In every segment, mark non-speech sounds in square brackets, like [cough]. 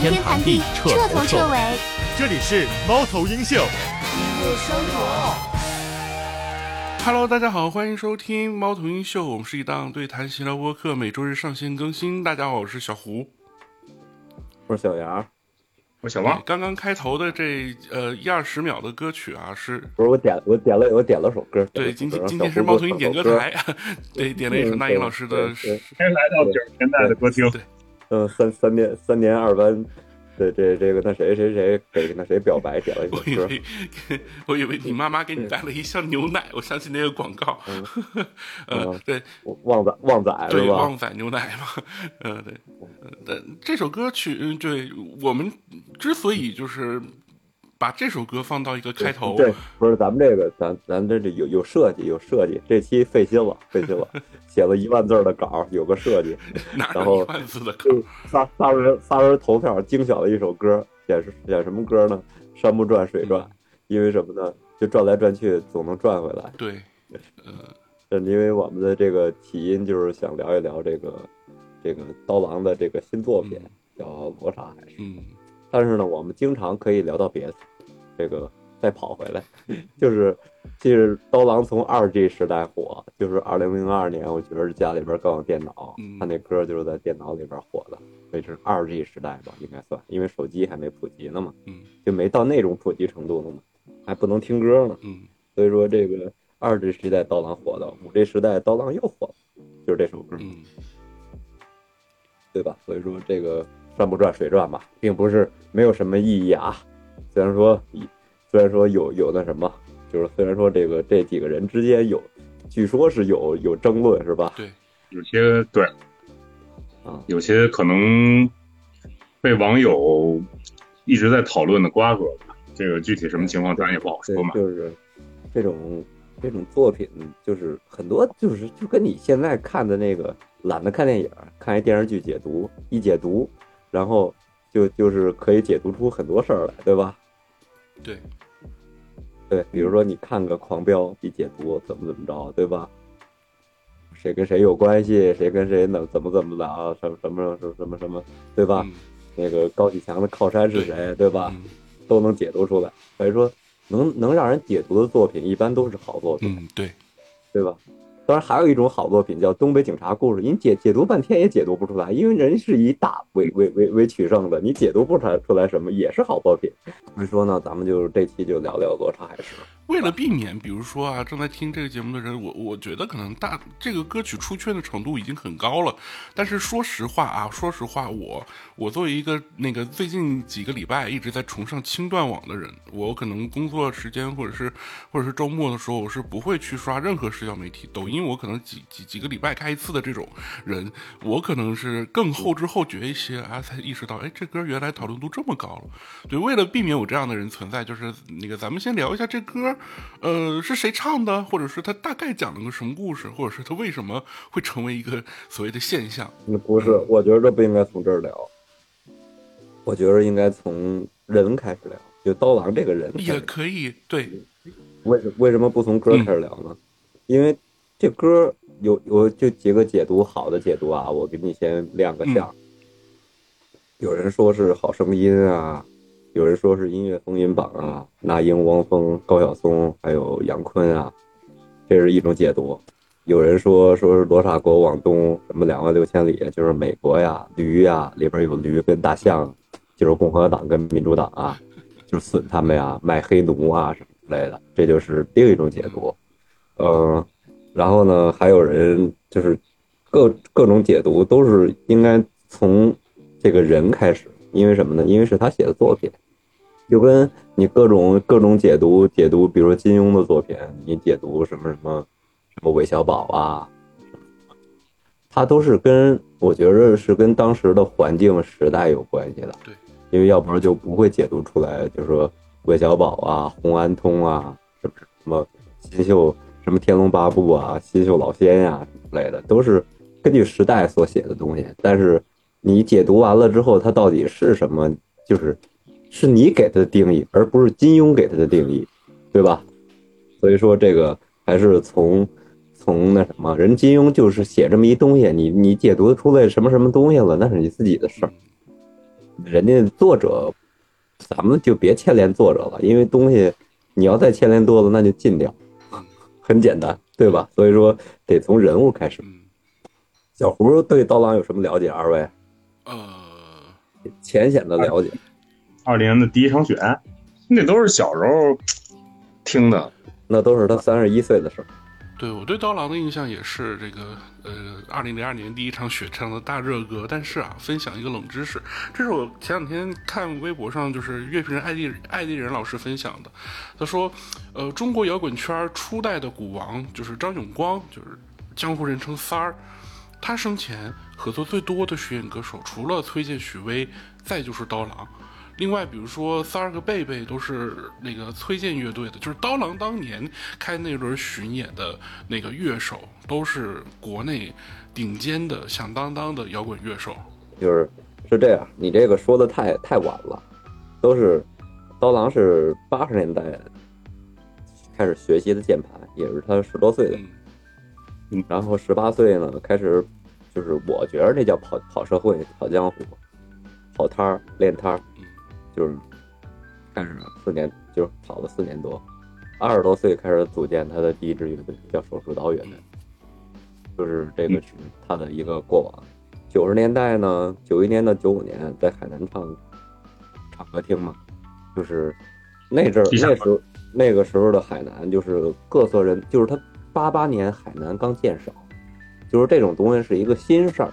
谈天谈地，彻头彻尾。这里是猫头鹰秀。Hello，大家好，欢迎收听猫头鹰秀。我们是一档对谈闲聊播客，每周日上线更新。大家好，我是小胡，我是小杨，我小汪。刚刚开头的这呃一二十秒的歌曲啊，是不是我点我点了我点了首歌？对，今天今天是猫头鹰点歌台，[laughs] 对，点了一首那英老师的。先来到九十年代的歌厅。对。嗯，三三年三年二班，对这这个那谁谁谁给那谁表白点了一首歌，我以为。我以为你妈妈给你带了一箱牛奶，我想起那个广告，[laughs] 嗯，对，旺仔旺仔对旺仔牛奶嘛，嗯。对，但这首歌曲，嗯对我们之所以就是。把这首歌放到一个开头，对，不是咱们这个，咱咱这这有有设计，有设计。这期费心了，费心了，[laughs] 写了一万字的稿，有个设计，[laughs] 然后仨仨人仨人投票精选了一首歌，选选什么歌呢？山不转水转，因为什么呢？就转来转去，总能转回来。对，嗯，因为我们的这个起因就是想聊一聊这个这个刀郎的这个新作品，叫《罗刹海市》。嗯，但是呢，我们经常可以聊到别的。这个再跑回来，就是其实刀郎从二 G 时代火，就是二零零二年，我觉得家里边刚有电脑，他那歌就是在电脑里边火的，所以是二 G 时代吧，应该算，因为手机还没普及呢嘛，嗯，就没到那种普及程度呢嘛，还不能听歌呢，嗯，所以说这个二 G 时代刀郎火的，五 G 时代刀郎又火了，就是这首歌，嗯，对吧？所以说这个山不转水转吧，并不是没有什么意义啊。虽然说，虽然说有有那什么，就是虽然说这个这几个人之间有，据说是有有争论，是吧？对，有些对，啊，有些可能被网友一直在讨论的瓜葛吧。这个具体什么情况，咱也不好说嘛。就是这种这种作品，就是很多就是就跟你现在看的那个懒得看电影，看一电视剧解读，一解读，然后就就是可以解读出很多事儿来，对吧？对，对，比如说你看个《狂飙》，一解读怎么怎么着，对吧？谁跟谁有关系，谁跟谁能怎么怎么的啊？什么什么什么什么什么，对吧？那个高启强的靠山是谁，对吧？都能解读出来。所以说，能能让人解读的作品，一般都是好作品。嗯，对，对吧？当然，还有一种好作品叫《东北警察故事》，你解解读半天也解读不出来，因为人是以打为为为为取胜的，你解读不出来出来什么，也是好作品。所以说呢，咱们就这期就聊聊《罗刹海市》。为了避免，比如说啊，正在听这个节目的人，我我觉得可能大这个歌曲出圈的程度已经很高了。但是说实话啊，说实话，我我作为一个那个最近几个礼拜一直在崇尚轻断网的人，我可能工作时间或者是或者是周末的时候，我是不会去刷任何社交媒体。抖音我可能几几几个礼拜开一次的这种人，我可能是更后知后觉一些啊，才意识到，哎，这歌原来讨论度这么高了。对，为了避免我这样的人存在，就是那个咱们先聊一下这歌。呃，是谁唱的，或者是他大概讲了个什么故事，或者是他为什么会成为一个所谓的现象？不是，我觉得不应该从这儿聊，我觉得应该从人开始聊，就刀郎这个人也可以。对，为什为什么不从歌开始聊呢？因为这歌有有就几个解读，好的解读啊，我给你先亮个相。有人说是好声音啊。有人说是音乐风云榜啊，那英、汪峰、高晓松还有杨坤啊，这是一种解读。有人说说是罗刹国往东什么两万六千里，就是美国呀，驴呀，里边有驴跟大象，就是共和党跟民主党啊，就是损他们呀，卖黑奴啊什么之类的，这就是另一种解读。嗯，然后呢，还有人就是各各种解读都是应该从这个人开始。因为什么呢？因为是他写的作品，就跟你各种各种解读解读，比如说金庸的作品，你解读什么什么什么韦小宝啊，他都是跟我觉得是跟当时的环境时代有关系的。对，因为要不然就不会解读出来，就是说韦小宝啊、洪安通啊，是不是什么新秀什么天龙八部啊、新秀老仙呀之类的，都是根据时代所写的东西，但是。你解读完了之后，它到底是什么？就是是你给它的定义，而不是金庸给它的定义，对吧？所以说这个还是从从那什么，人金庸就是写这么一东西，你你解读出来什么什么东西了，那是你自己的事儿。人家作者，咱们就别牵连作者了，因为东西你要再牵连多了，那就禁掉，很简单，对吧？所以说得从人物开始。嗯小胡对刀郎有什么了解？二位呃，浅显的了解。二零年的第一场雪，那都是小时候听的。那都是他三十一岁的事儿。对我对刀郎的印象也是这个，呃，二零零二年第一场雪唱的大热歌。但是啊，分享一个冷知识，这是我前两天看微博上就是乐评人艾丽艾丽人老师分享的。他说，呃，中国摇滚圈初代的鼓王就是张永光，就是江湖人称三儿。他生前合作最多的巡演歌手，除了崔健、许巍，再就是刀郎。另外，比如说三儿和贝贝都是那个崔健乐队的，就是刀郎当年开那轮巡演的那个乐手，都是国内顶尖的响当当的摇滚乐手。就是是这样，你这个说的太太晚了，都是刀郎是八十年代开始学习的键盘，也是他十多岁的，嗯，然后十八岁呢开始，就是我觉得那叫跑跑社会、跑江湖、跑摊儿、练摊儿，嗯就是开始四年，就是跑了四年多，二十多岁开始组建他的第一支乐队，叫手术刀乐队，就是这个是他的一个过往。九十年代呢，九一年到九五年在海南唱唱歌厅嘛，就是那阵儿那时候那个时候的海南就是各色人，就是他八八年海南刚建省，就是这种东西是一个新事儿，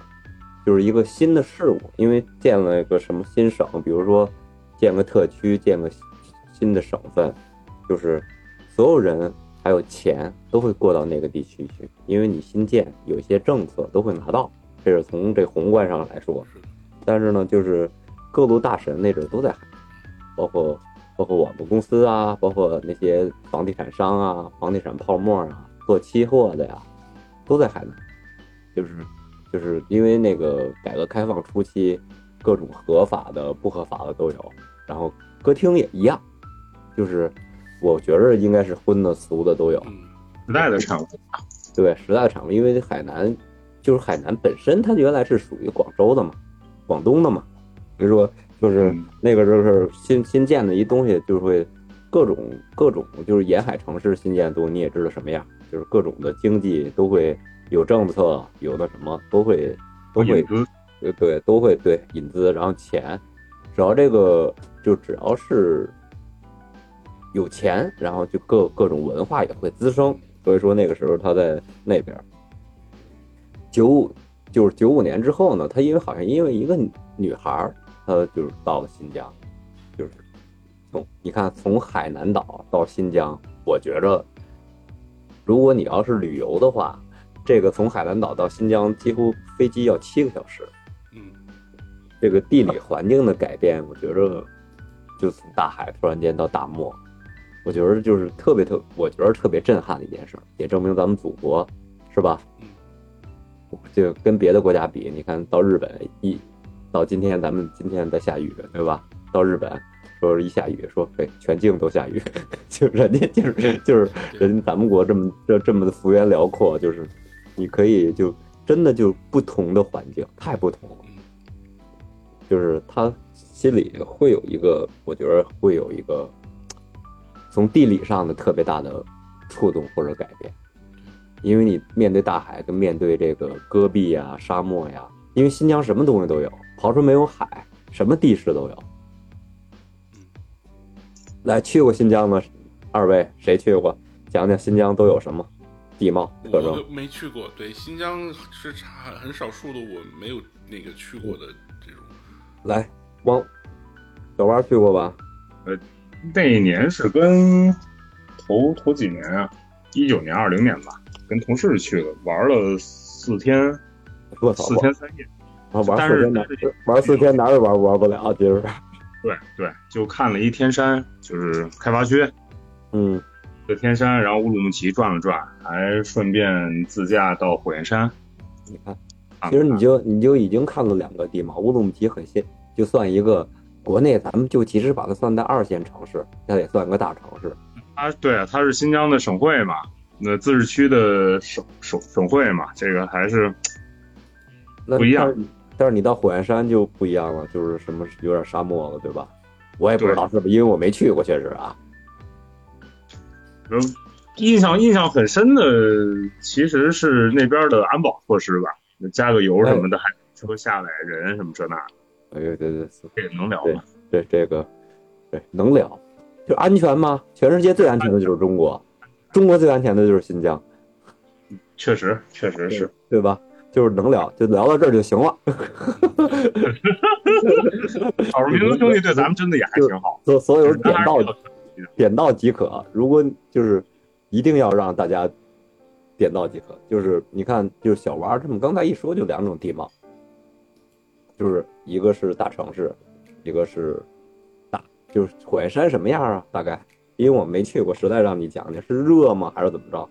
就是一个新的事物，因为建了一个什么新省，比如说建个特区，建个新的省份，就是所有人还有钱都会过到那个地区去，因为你新建有一些政策都会拿到，这是从这宏观上来说。但是呢，就是各路大神那阵儿都在海南，包括包括我们公司啊，包括那些房地产商啊、房地产泡沫啊、做期货的呀，都在海南。就是就是因为那个改革开放初期，各种合法的、不合法的都有，然后歌厅也一样，就是我觉着应该是荤的、俗的都有。嗯时代的产物。[laughs] 对，时代的产物，因为海南就是海南本身，它原来是属于广州的嘛，广东的嘛，所以说就是嗯那个就是新新建的一东西，就会各种各种就是沿海城市新建的东西，你也知道什么样，就是各种的经济都会有政策，有的什么都会都会对对，都会对引资，然后钱，只要这个就只要是有钱，然后就各各种文化也会滋生。所以说那个时候他在那边，九五就是九五年之后呢，他因为好像因为一个女女孩儿，他就是到了新疆，就是从你看从海南岛到新疆，我觉着如果你要是旅游的话，这个从海南岛到新疆几乎飞机要七个小时。嗯这个地理环境的改变，我觉着就从大海突然间到大漠，我觉得就是特别特，我觉得特别震撼的一件事儿，也证明咱们祖国是吧？嗯就跟别的国家比，你看到日本一到今天，咱们今天在下雨，对吧？到日本说一下雨，说哎全境都下雨，[laughs] 就人家就是就是人家咱们国这么这这么的幅员辽阔，就是你可以就真的就不同的环境太不同了。嗯就是他心里会有一个，我觉得会有一个从地理上的特别大的触动或者改变，因为你面对大海跟面对这个戈壁呀、沙漠呀，因为新疆什么东西都有，刨出没有海，什么地势都有。来，去过新疆吗？二位谁去过？讲讲新疆都有什么地貌特征我？没去过，对新疆是差很少数的，我没有那个去过的这种。来，汪小蛙去过吧？呃那一年是跟头头几年啊，一九年、二零年吧，跟同事去的，玩了四天，四我操！天三夜。啊，玩四天哪玩四天哪儿也玩玩不了，今儿。[laughs] 对对，就看了一天山，就是开发区嗯，在天山，然后乌鲁木齐转了转，还顺便自驾到火焰山。你看，其实你就你就已经看了两个地貌，乌鲁木齐很新，就算一个国内，咱们就其实把它算在二线城市，那也算个大城市。它对啊，它是新疆的省会嘛，那自治区的省省省会嘛，这个还是不一样但是你到火焰山就不一样了，就是什么有点沙漠了，对吧？我也不知道是不是因为我没去过，确实啊。嗯印象印象很深的，其实是那边的安保措施吧，加个油什么的，还车下来人什么这那，哎对对对，这个能聊吗？这这个对能聊，就安全吗？全世界最安全的就是中国，中国最安全的就是新疆，确实确实是，对吧？就是能聊，就聊到这儿就行了。[laughs] 少数民族兄弟对咱们真的也还挺好，所所有人点到点到即可。如果就是一定要让大家点到即可，就是你看，就是小娃儿他们刚才一说就两种地貌，就是一个是大城市，一个是大，就是火焰山什么样啊？大概因为我没去过，实在让你讲讲，是热吗？还是怎么着？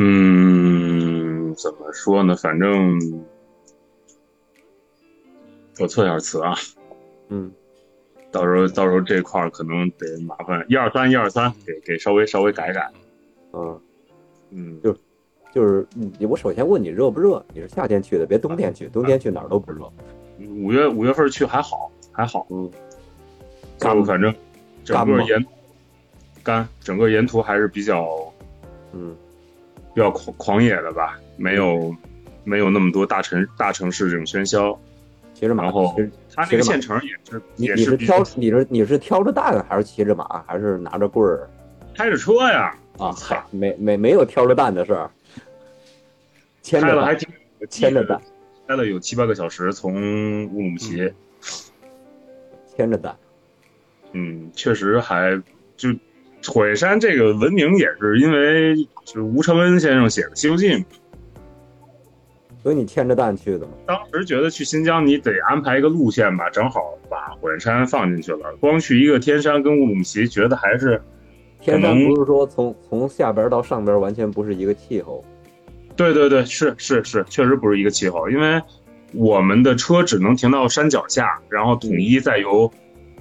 嗯，怎么说呢？反正我测一下词啊，嗯，到时候到时候这块儿可能得麻烦一二三一二三，给给稍微稍微改改。嗯，嗯，就是你，我首先问你热不热？你是夏天去的，别冬天去，冬天去哪儿都不热。五月五月份去还好还好，嗯，就反正整个沿干，整个沿途还是比较嗯比较狂狂野的吧，没有没有那么多大城大城市这种喧嚣。骑着马，然后骑着它那个县城也是你是挑你是你是挑着担还是骑着马还是拿着棍儿开着车呀，啊？嗨，没没没有挑着担的事儿，牵着了还挺牵着担，开了有七八个小时，从乌鲁木齐，牵着担，嗯，确实还就火焰山这个文明也是因为就是吴承恩先生写的《西游记》，所以你牵着蛋去的嘛？当时觉得去新疆你得安排一个路线吧，正好把火焰山放进去了。光去一个天山跟乌鲁木齐，觉得还是天山不是说从从下边到上边完全不是一个气候，对对对，是是是，确实不是一个气候，因为我们的车只能停到山脚下，然后统一再由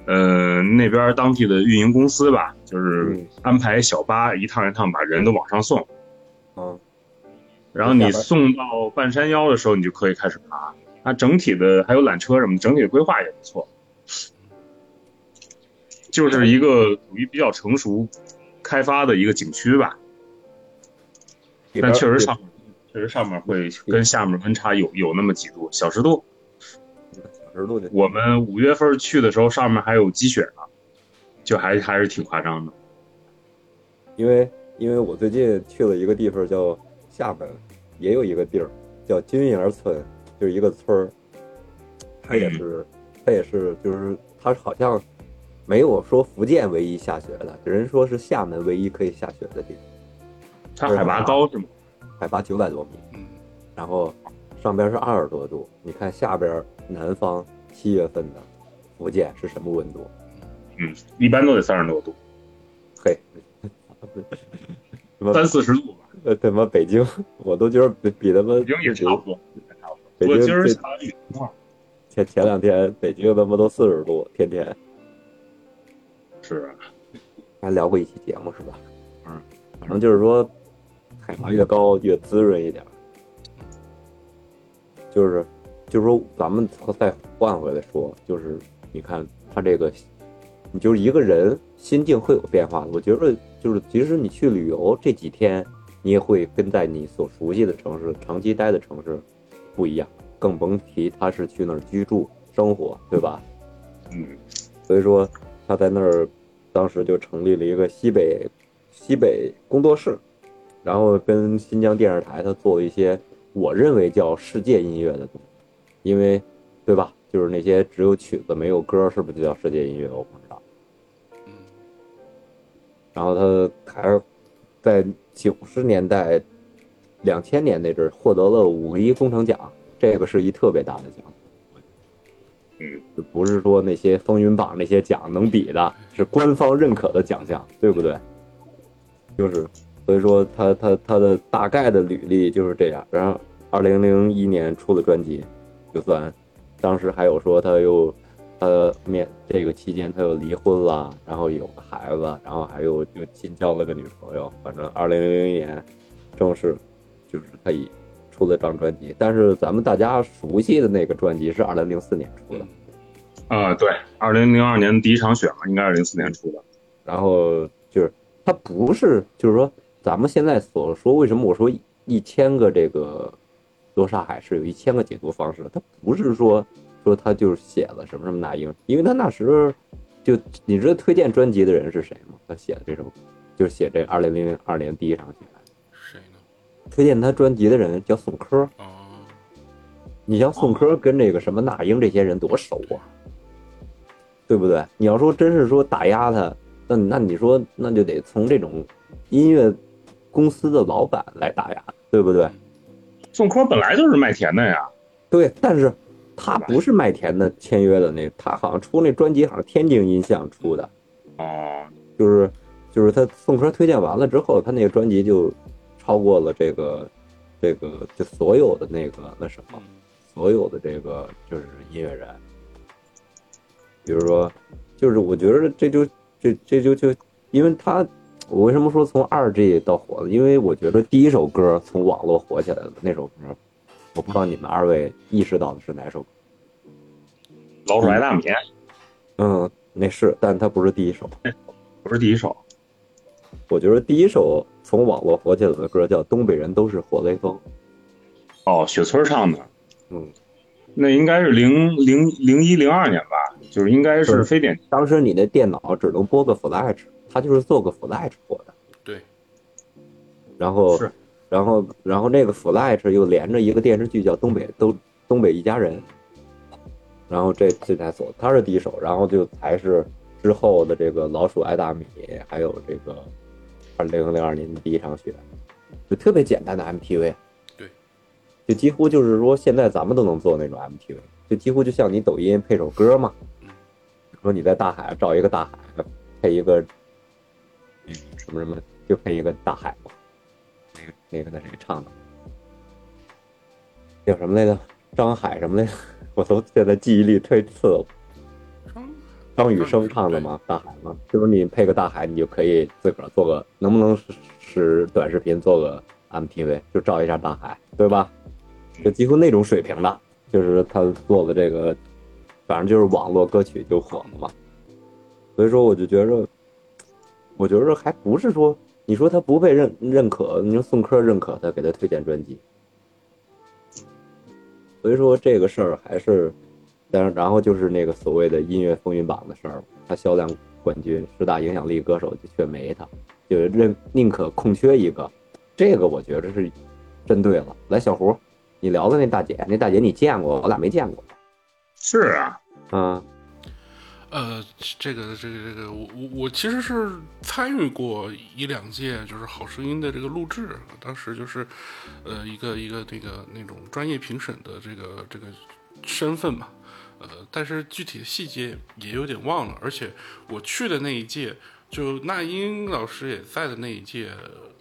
呃那边当地的运营公司吧，就是嗯安排小巴一趟一趟把人都往上送，嗯，然后你送到半山腰的时候，你就可以开始爬。它整体的还有缆车什么，整体的规划也不错，就是一个属于比较成熟开发的一个景区吧。但确实上，确实上面会跟下面温差有有那么几度，小十度。小十度的我们五月份去的时候，上面还有积雪呢，就还还是挺夸张的。因为因为我最近去了一个地方叫厦门，也有一个地儿叫金营村，就是一个村儿，它也是它也是就是它好像没有说福建唯一下雪的，人说是厦门唯一可以下雪的地方，它海拔高是吗？海拔九百多米，嗯，然后上边是二十多度，你看下边南方七月份的福建是什么温度？嗯，一般都得三十多度，嘿，[laughs] 什么三四十度吧，呃他妈北京，我都觉得比比他妈北京也差不多。北京今儿这下完雨了，前前两天北京他妈都四十度，天天是啊，还聊过一期节目是吧？嗯，反正就是说，海拔越高越滋润一点，就是就是说咱们再换回来说，就是你看他这个，你就是一个人心境会有变化的。我觉得就是即使你去旅游这几天，你也会跟在你所熟悉的城市长期待的城市不一样，更甭提他是去那儿居住生活，对吧？嗯，所以说他在那儿当时就成立了一个西北西北工作室，然后跟新疆电视台他做了一些我认为叫世界音乐的东西，因为对吧？就是那些只有曲子没有歌，是不是就叫世界音乐？我不知道。嗯然后他还是在九十年代、两千年那阵获得了五个一工程奖，这个是一特别大的奖。嗯，不是说那些风云榜那些奖能比的，是官方认可的奖项，对不对？就是，所以说他他他的大概的履历就是这样。然后，二零零一年出的专辑，就算当时还有说他又他面这个期间他又离婚了，然后有个孩子，然后还有又新交了个女朋友。反正二零零零年正式就是他以出了张专辑，但是咱们大家熟悉的那个专辑是二零零四年出的，啊、对，二零零二年第一场雪嘛，应该是零四年出的。然后就是他不是，就是说咱们现在所说，为什么我说一千个这个罗刹海是有一千个解读方式？它不是说说他就是写了什么什么那英，因为他那时候就你知道推荐专辑的人是谁吗？他写的这首就是写这二零零二年第一场雪，谁呢？推荐他专辑的人叫宋柯。哦，你像宋柯跟这个什么那英这些人多熟啊，对不对？你要说真是说打压他，那那你说那就得从这种音乐公司的老板来打压，对不对？宋柯本来就是麦田的呀，对，但是他不是麦田的签约的那，他好像出那专辑好像天津音像出的，哦，就是就是他宋柯推荐完了之后，他那个专辑就超过了这个这个就所有的那个那什么。所有的这个就是音乐人，比如说，就是我觉得这就这这就就，因为他，我为什么说从二 G 到火呢？因为我觉得第一首歌从网络火起来的那首歌，我不知道你们二位意识到的是哪首歌？老鼠爱大米嗯，那是，但它不是第一首。不是第一首，我觉得第一首从网络火起来的歌叫《东北人都是活雷锋》。哦，雪村唱的，嗯，那应该是零零零一零二年吧，就是应该是是非典当时你的电脑只能播个 Flash，它就是做个 Flash 播的。对，然后是，然后，然后那个 Flash 又连着一个电视剧叫《东北都东北一家人》，然后这这才走，他是第一首，然后就才是之后的这个老鼠爱大米，还有这个二零零二年的第一场雪，就特别简单的 MTV，对，就几乎就是说现在咱们都能做那种 MTV，就几乎就像你抖音配首歌嘛，说你在大海照一个大海，配一个嗯什么什么，就配一个大海嘛。那个那个那谁唱的，叫什么来着？张海什么来着？[laughs] 我都现在记忆力忒次了。张张雨生唱的吗？大海吗？就是你配个大海，你就可以自个儿做个，能不能使使短视频做个 MTV，就照一下大海，对吧？就几乎那种水平的，就是他做的这个，反正就是网络歌曲就火了嘛。所以说，我就觉着，我觉得还不是说，你说他不被认认可，你说宋柯认可他，给他推荐专辑。所以说这个事儿还是，但是然后就是那个所谓的音乐风云榜的事儿，他销量冠军十大影响力歌手就却没他，就认宁可空缺一个，这个我觉得是针对了。来，小胡，你聊的那大姐，那大姐你见过？我俩没见过。是啊，啊，呃，这个这个这个，我我我其实是参与过一两届，就是《好声音》的这个录制，当时就是，呃，一个一个那个那种专业评审的这个这个身份嘛，呃，但是具体的细节也有点忘了，而且我去的那一届，就那英老师也在的那一届，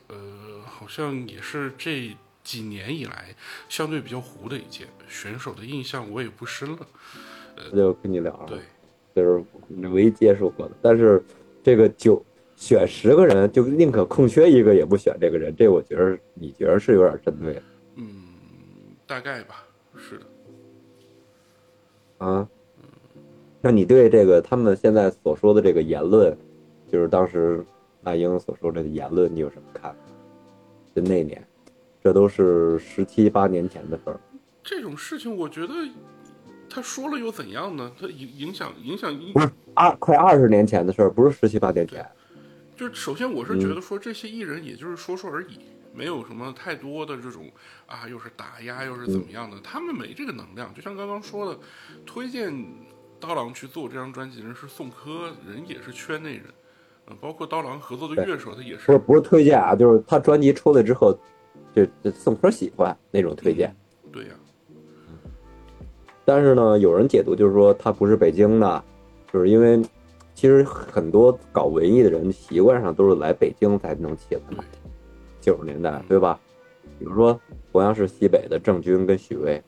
呃，好像也是这几年以来相对比较糊的一届，选手的印象我也不深了，呃就跟你聊了。对。就是唯一接触过的。但是这个九选十个人，就宁可空缺一个也不选这个人，这我觉得你觉得是有点针对的嗯，大概吧，是的。啊。那你对这个他们现在所说的这个言论，就是当时那英所说的言论，你有什么看法？就那年，这都是十七八年前的事儿。这种事情，我觉得他说了又怎样呢？他影影响影响一不是二快二十年前的事儿，不是十七八年前。就是首先我是觉得说这些艺人也就是说说而已，没有什么太多的这种啊，又是打压又是怎么样的，他们没这个能量。就像刚刚说的，推荐刀郎去做这张专辑的人是宋柯，人也是圈内人，嗯，包括刀郎合作的乐手，他也是不是不是推荐啊，就是他专辑出来之后，就,就宋柯喜欢那种推荐。对呀、但是呢，有人解读就是说他不是北京的，就是因为其实很多搞文艺的人习惯上都是来北京才能起来嘛，九十年代对吧？比如说同样是西北的郑钧跟许巍，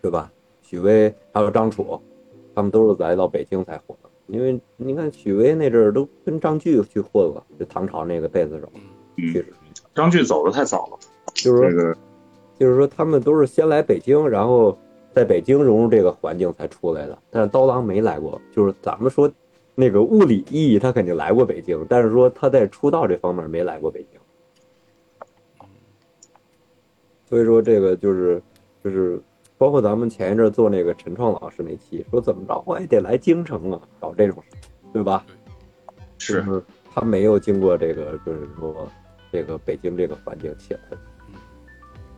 对吧？许巍还有张楚，他们都是来到北京才火的。因为你看许巍那阵儿都跟张炬去混了，就唐朝那个贝斯手，嗯确实张炬走的太早了，就是说这个就是说他们都是先来北京，然后在北京融入这个环境才出来的。但是刀郎没来过，就是咱们说那个物理意义，他肯定来过北京，但是说他在出道这方面没来过北京。所以说这个就是就是包括咱们前一阵做那个陈创老师那期，说怎么着我也得来京城啊，搞这种事，对吧？是他没有经过这个，就是说这个北京这个环境起来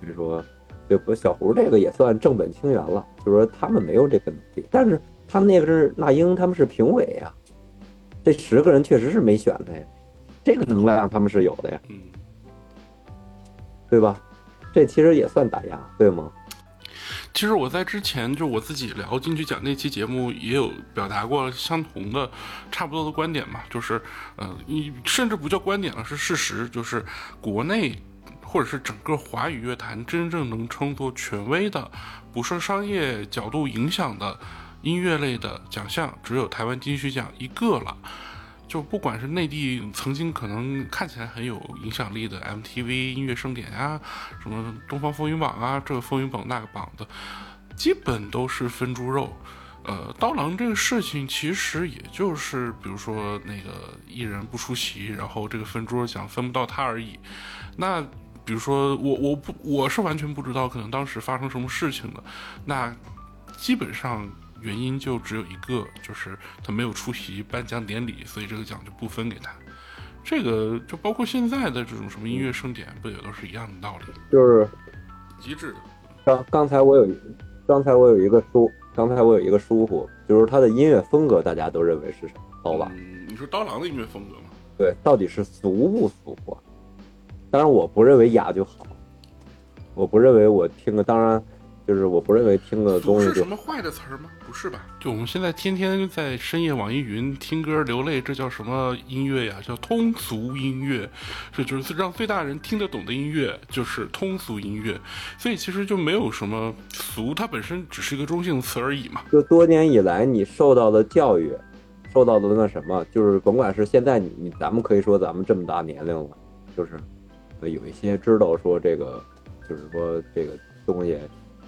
的。所以说，对不？小胡这个也算正本清源了，就是说他们没有这个能力，但是他们那个是那英，他们是评委呀，这十个人确实是没选的呀，这个能量他们是有的呀，嗯，对吧？这其实也算打压，对吗？其实我在之前就我自己聊金曲奖那期节目，也有表达过相同的、差不多的观点嘛，就是，呃，你甚至不叫观点了，是事实，就是国内或者是整个华语乐坛真正能称作权威的、不受商业角度影响的音乐类的奖项，只有台湾金曲奖一个了。就不管是内地曾经可能看起来很有影响力的 MTV 音乐盛典啊，什么东方风云榜啊，这个风云榜那个榜的，基本都是分猪肉。呃，刀郎这个事情其实也就是，比如说那个艺人不出席，然后这个分猪肉奖分不到他而已。那比如说我我不我是完全不知道可能当时发生什么事情的，那基本上原因就只有一个，就是他没有出席颁奖典礼，所以这个奖就不分给他。这个就包括现在的这种什么音乐盛典，不也都是一样的道理？就是极致的。刚刚才我有刚才我有一个疏，刚才我有一个疏忽，就是他的音乐风格，大家都认为是什么？刀郎。嗯，你说刀郎的音乐风格吗？对，到底是俗不俗啊？当然，我不认为雅就好，我不认为我听个，当然就是我不认为听个东西是什么坏的词儿吗？不是吧？就我们现在天天在深夜网易云听歌流泪，这叫什么音乐呀？叫通俗音乐，这就是让最大人听得懂的音乐，就是通俗音乐。所以其实就没有什么俗，它本身只是一个中性词而已嘛。就多年以来你受到的教育，受到的那什么，就是甭管是现在你你咱们可以说咱们这么大年龄了，就是呃有一些知道说这个，就是说这个东西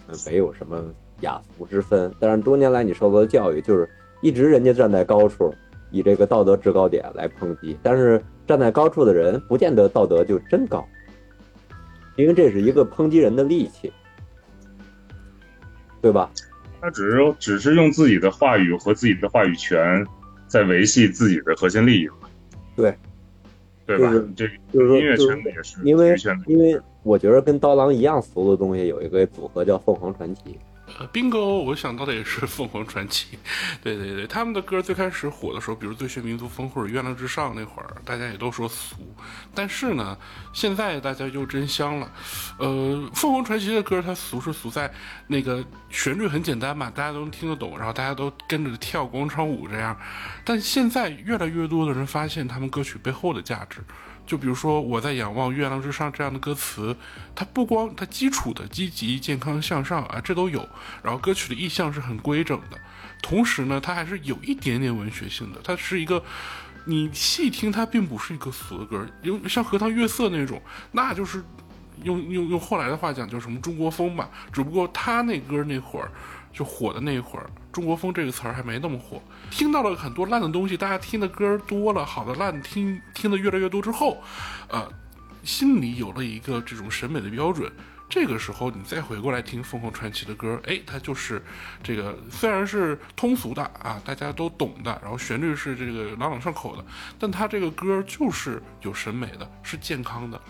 呃没有什么雅俗之分，但是多年来你受到的教育就是一直人家站在高处，以这个道德制高点来抨击，但是站在高处的人不见得道德就真高，因为这是一个抨击人的利器，对吧？他只是只是用自己的话语和自己的话语权在维系自己的核心利益嘛，对，对吧？就是这就是说音乐就是圈子也是，因为因为我觉得跟刀郎一样俗的东西有一个组合叫凤凰传奇，呃，bingo，我想到的也是凤凰传奇，对对对，他们的歌最开始火的时候，比如《最炫民族风》或者《月亮之上》那会儿，大家也都说俗，但是呢，现在大家又真香了。呃，凤凰传奇的歌它俗是俗在那个旋律很简单嘛，大家都能听得懂，然后大家都跟着跳广场舞这样，但现在越来越多的人发现他们歌曲背后的价值。就比如说我在仰望月亮之上这样的歌词，它不光它基础的积极、健康、向上啊，这都有，然后歌曲的意象是很规整的，同时呢，它还是有一点点文学性的，它是一个。你细听，它并不是一个俗的歌，有像《荷塘月色》那种，那就是用用用后来的话讲，就什么中国风吧。只不过他那歌那会儿就火的那会儿，中国风这个词儿还没那么火。听到了很多烂的东西，大家听的歌多了，好的烂听听的越来越多之后，呃，心里有了一个这种审美的标准。这个时候你再回过来听凤凰传奇的歌，哎，它就是这个虽然是通俗的啊，大家都懂的，然后旋律是这个朗朗上口的，但它这个歌就是有审美的，是健康的。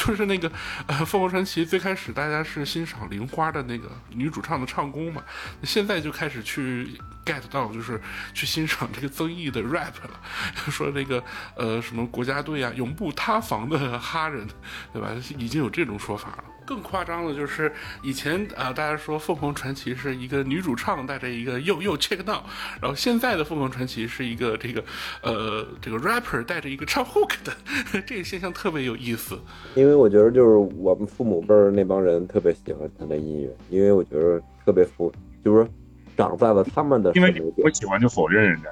就是那个呃，凤凰传奇最开始大家是欣赏玲花的那个女主唱的唱功嘛，现在就开始去 get 到，就是去欣赏这个曾毅的 rap 了，[laughs] 说那个呃什么国家队啊，永不塌房的哈人，对吧？已经有这种说法了。更夸张的就是以前啊、呃，大家说凤凰传奇是一个女主唱带着一个又又 check down，然后现在的凤凰传奇是一个这个呃这个 rapper 带着一个唱 hook 的，[laughs] 这个现象特别有意思。因为我觉得就是我们父母辈儿那帮人特别喜欢他的音乐，因为我觉得特别符就是长在了他们的因为审美点你不喜欢就否认人家。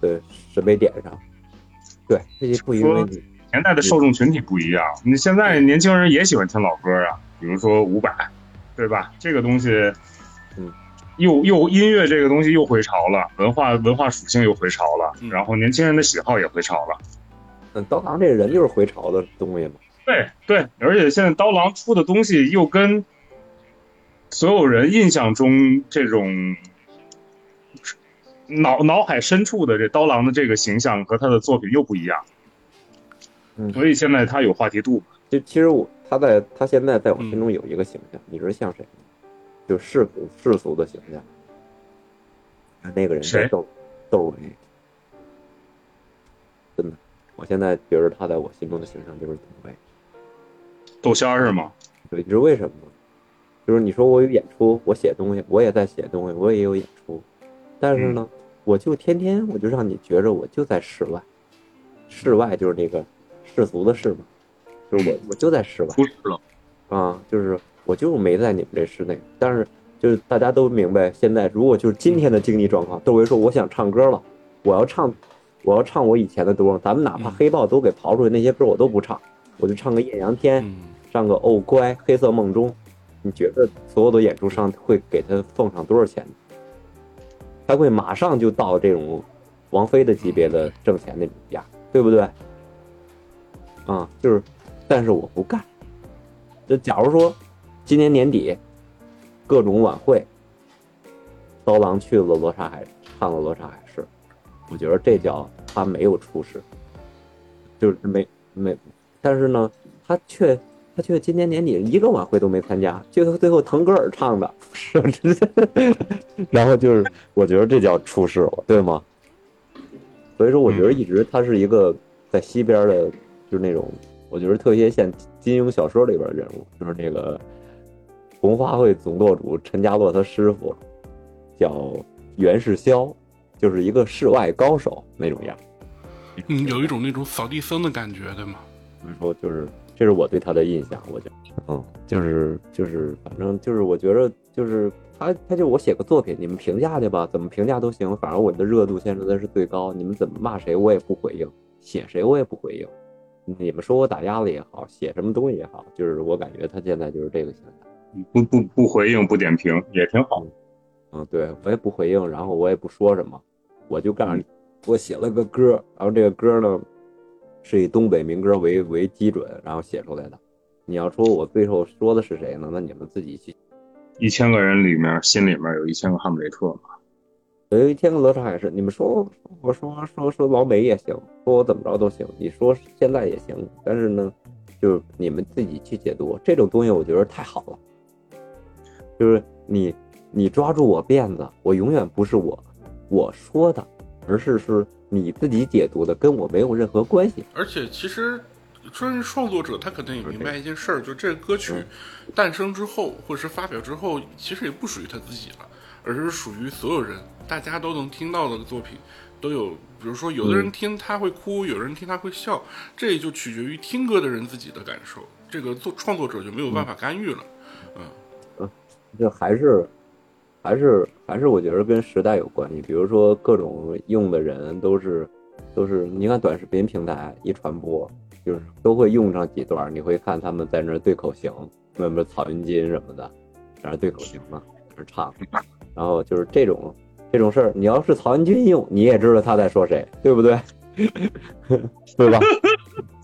对审美点上。对，这些不因为你年代的受众群体不一样，你现在年轻人也喜欢听老歌啊，比如说伍佰，对吧？这个东西，嗯，又又音乐这个东西又回潮了，文化文化属性又回潮了，嗯然后年轻人的喜好也回潮了。嗯，刀郎这个人就是回潮的东西嘛。对对，而且现在刀郎出的东西又跟所有人印象中这种脑脑海深处的这刀郎的这个形象和他的作品又不一样，嗯所以现在他有话题度嘛。就其实我他在他现在在我心中有一个形象，你知道像谁吗？就世俗世俗的形象。那个人叫谁窦窦唯，真的，我现在觉得他在我心中的形象就是窦唯。窦仙儿是吗？对，你知道为什么吗？就是你说我有演出，我写东西，我也在写东西，我也有演出，但是呢，我就天天我就让你觉着我就在室外，室外就是那个世俗的事嘛，就是我我就在室外出事了。啊，就是我就是没在你们这室内，但是就是大家都明白，现在如果就是今天的经济状况，窦唯说我想唱歌了，我要唱，我要唱我以前的歌，咱们哪怕嗯黑豹都给刨出去，那些歌我都不唱，我就唱个艳阳天，嗯上个哦乖，黑色梦中，你觉得所有的演出商会给他奉上多少钱？他会马上就到这种王菲的级别的挣钱那种价，对不对？啊，就是，但是我不干。就假如说今年年底各种晚会，刀郎去了罗刹海，唱了罗刹海市，我觉得这叫他没有出事，就是没没，但是呢，他却他却今年年底一个晚会都没参加，最后最后腾格尔唱的，是，[laughs] 然后就是我觉得这叫出事了，对吗？所以说，我觉得一直他是一个在西边的，就是那种我觉得特别像金庸小说里边的人物，就是那个红花会总舵主陈家洛他师傅叫袁世霄，就是一个世外高手那种样。嗯，有一种那种扫地僧的感觉，对吗？所以说，就是这是我对他的印象，我觉得，嗯，就是就是，反正就是我觉得就是他他就我写个作品，你们评价去吧，怎么评价都行，反正我的热度现在是最高，你们怎么骂谁我也不回应，写谁我也不回应，你们说我打压了也好，写什么东西也好，就是我感觉他现在就是这个形象，不不不回应不点评也挺好。嗯，对我也不回应，然后我也不说什么，我就告诉你，我写了个歌，然后这个歌呢是以东北民歌为为基准，然后写出来的。你要说我最后说的是谁呢？那你们自己去。一千个人里面，心里面有一千个哈姆雷特嘛。有一天罗刹海是，你们说我说说说老美也行，说我怎么着都行，你说现在也行，但是呢，就是你们自己去解读这种东西，我觉得太好了。就是你你抓住我辫子，我永远不是我我说的，而是是你自己解读的，跟我没有任何关系。而且其实，专业创作者他可能也明白一件事儿，就这个歌曲诞生之后，或者是发表之后，其实也不属于他自己了，而是属于所有人，大家都能听到的作品，都有。比如说，有的人听他会哭，有人听他会笑，这也就取决于听歌的人自己的感受，这个作创作者就没有办法干预了。嗯，嗯这还是还是还是我觉得跟时代有关系。比如说各种用的人都是都是，你看短视频平台一传播，就是都会用上几段，你会看他们在那儿对口型，什么草云金什么的，在那对口型嘛，在那唱，然后就是这种这种事儿，你要是曹云金用，你也知道他在说谁，对不对？[laughs] 对吧？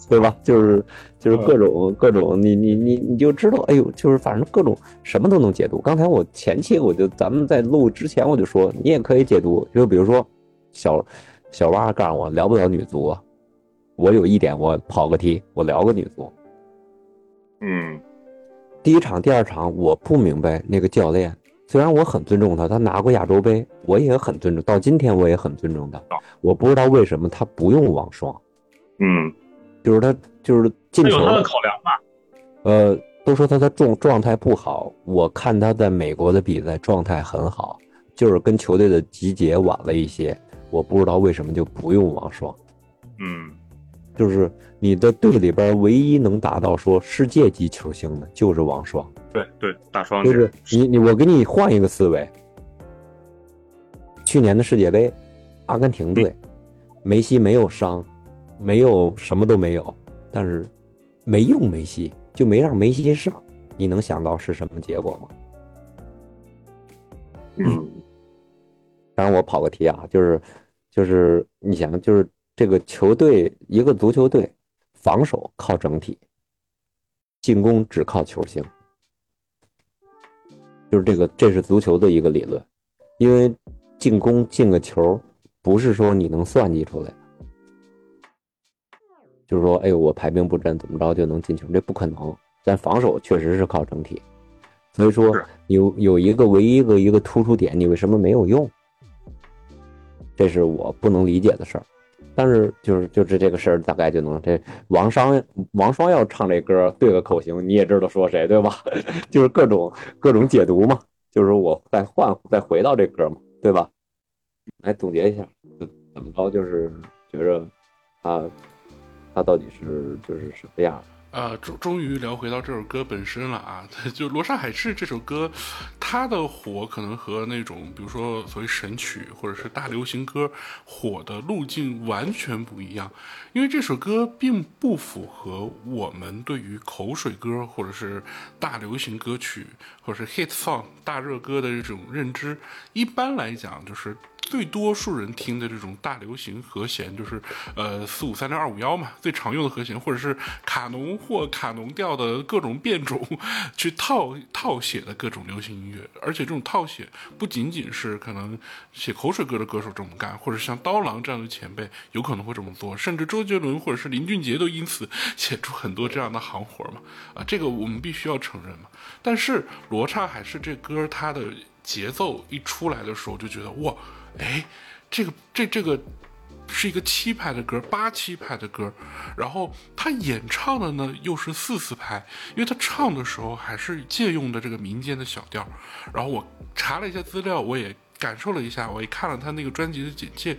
对吧？就是就是各种各种，你你你你就知道，哎呦，就是反正各种什么都能解读。刚才我前期我就咱们在录之前我就说，你也可以解读，就比如说小小蛙告诉我聊不了女足啊，我有一点我跑个题，我聊个女足。嗯，第一场、第二场我不明白那个教练，虽然我很尊重他，他拿过亚洲杯，我也很尊重，到今天我也很尊重他。我不知道为什么他不用王霜，嗯，就是他就是进球。他有他的考量吧。呃，都说他的状状态不好，我看他在美国的比赛状态很好，就是跟球队的集结晚了一些，我不知道为什么就不用王霜，嗯，就是你的队里边唯一能达到说世界级球星的就是王霜，对对，大双就是你你我给你换一个思维，去年的世界杯，阿根廷队，梅西没有伤，没有什么都没有，但是没用梅西，就没让梅西上。你能想到是什么结果吗？嗯，[clears throat] 当然我跑个题啊，就是就是你想，就是这个球队一个足球队，防守靠整体，进攻只靠球星，就是这个这是足球的一个理论，因为进攻进个球不是说你能算计出来的，就是说哎我排兵布阵怎么着就能进球，这不可能。但防守确实是靠整体，所以说有有一个唯一一个一个突出点，你为什么没有用？这是我不能理解的事儿。但是就是就是这个事儿，大概就能这王双王双要唱这歌对个口型，你也知道说谁对吧？[laughs] 就是各种各种解读嘛。就是我再换再回到这歌嘛，对吧？来总结一下，怎么着？就是觉着他他到底是就是什么样？呃，终终于聊回到这首歌本身了啊！[laughs] 就《罗刹海市》这首歌，它的火可能和那种比如说所谓神曲或者是大流行歌火的路径完全不一样，因为这首歌并不符合我们对于口水歌或者是大流行歌曲或者是 hit song 大热歌的这种认知。一般来讲，就是。最多数人听的这种大流行和弦，就是呃四五三零二五幺嘛，最常用的和弦，或者是卡农或卡农调的各种变种，去套套写的各种流行音乐。而且这种套写不仅仅是可能写口水歌的歌手这么干，或者像刀郎这样的前辈有可能会这么做，甚至周杰伦或者是林俊杰都因此 [laughs] 写出很多这样的行活嘛。啊，这个我们必须要承认嘛。但是罗刹海市这歌，它的节奏一出来的时候，就觉得哇。哎，这个这这个是一个七拍的歌，八七拍的歌，然后他演唱的呢又是四四拍，因为他唱的时候还是借用的这个民间的小调。然后我查了一下资料，我也。感受了一下，我也看了他那个专辑的简介，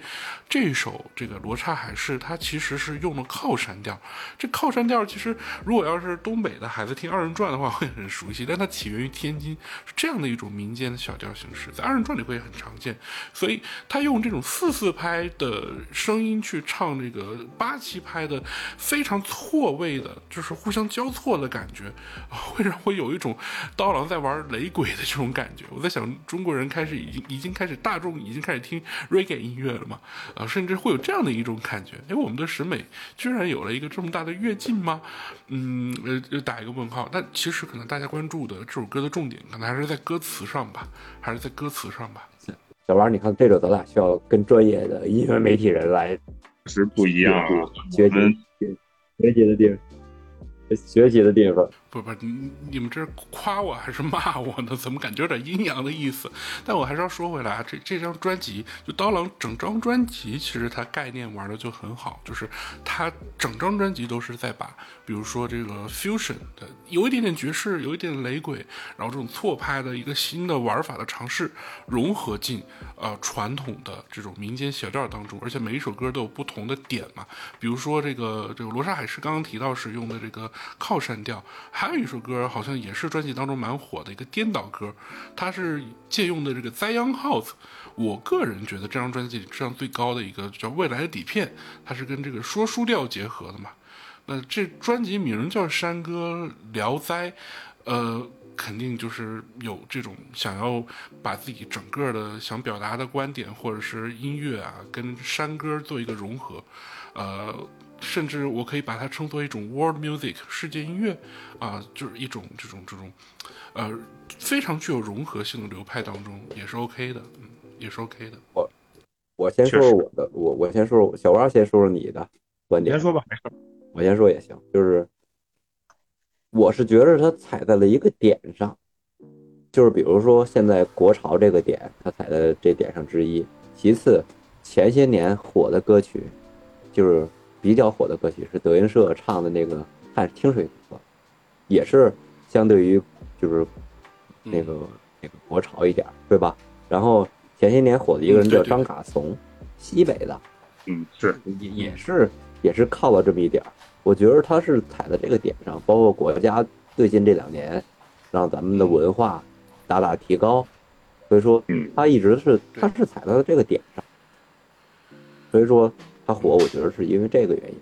这首这个《罗刹海市》，它其实是用了靠山调。这靠山调其实，如果要是东北的孩子听二人转的话，会很熟悉。但它起源于天津，是这样的一种民间的小调形式，在二人转里会很常见。所以他用这种四四拍的声音去唱这个八七拍的非常错位的，就是互相交错的感觉，会让我有一种刀郎 [laughs] 在玩雷鬼的这种感觉。我在想，中国人开始已经已经。开始大众已经开始听 reggae 音乐了嘛？啊，甚至会有这样的一种感觉，哎，我们的审美居然有了一个这么大的跃进吗？嗯，呃，打一个问号。但其实可能大家关注的这首歌的重点，可能还是在歌词上吧，还是在歌词上吧。小王，你看这个咱俩需要跟专业的音乐媒体人来，是不一样啊，学习学习的地方。学习的地方，不不，你你们这是夸我还是骂我呢？怎么感觉有点阴阳的意思？但我还是要说回来啊，这这张专辑就刀郎整张专辑，其实他概念玩的就很好，就是他整张专辑都是在把，比如说这个 fusion 的，有一点点爵士，有一点雷鬼，然后这种错拍的一个新的玩法的尝试，融合进呃传统的这种民间小调当中，而且每一首歌都有不同的点嘛，比如说这个这个罗刹海市刚刚提到是用的这个。靠山调，还有一首歌，好像也是专辑当中蛮火的一个颠倒歌，它是借用的这个 Zion House。我个人觉得这张专辑质量最高的一个叫《未来的底片》，它是跟这个说书调结合的嘛。那这专辑名叫《山歌聊斋》，呃，肯定就是有这种想要把自己整个的想表达的观点或者是音乐啊，跟山歌做一个融合，呃。甚至我可以把它称作一种 world music 世界音乐，啊，就是一种这种这种，呃，非常具有融合性的流派当中也是 OK 的，嗯，也是 OK 的。我我先说说我的，我我先说说小王先说说你的观点。先说吧，没事。我先说也行，就是我是觉得他踩在了一个点上，就是比如说现在国潮这个点，他踩在这点上之一。其次，前些年火的歌曲，就是。比较火的歌曲是德云社唱的那个《看清水河》，也是相对于就是那个那个国潮一点，对吧？然后前些年火的一个人叫张嘎怂，西北的，嗯，是也也是也是靠了这么一点儿。我觉得他是踩在这个点上，包括国家最近这两年让咱们的文化大大提高，所以说嗯。他一直是他是踩到这个点上，所以说他火，我觉得是因为这个原因。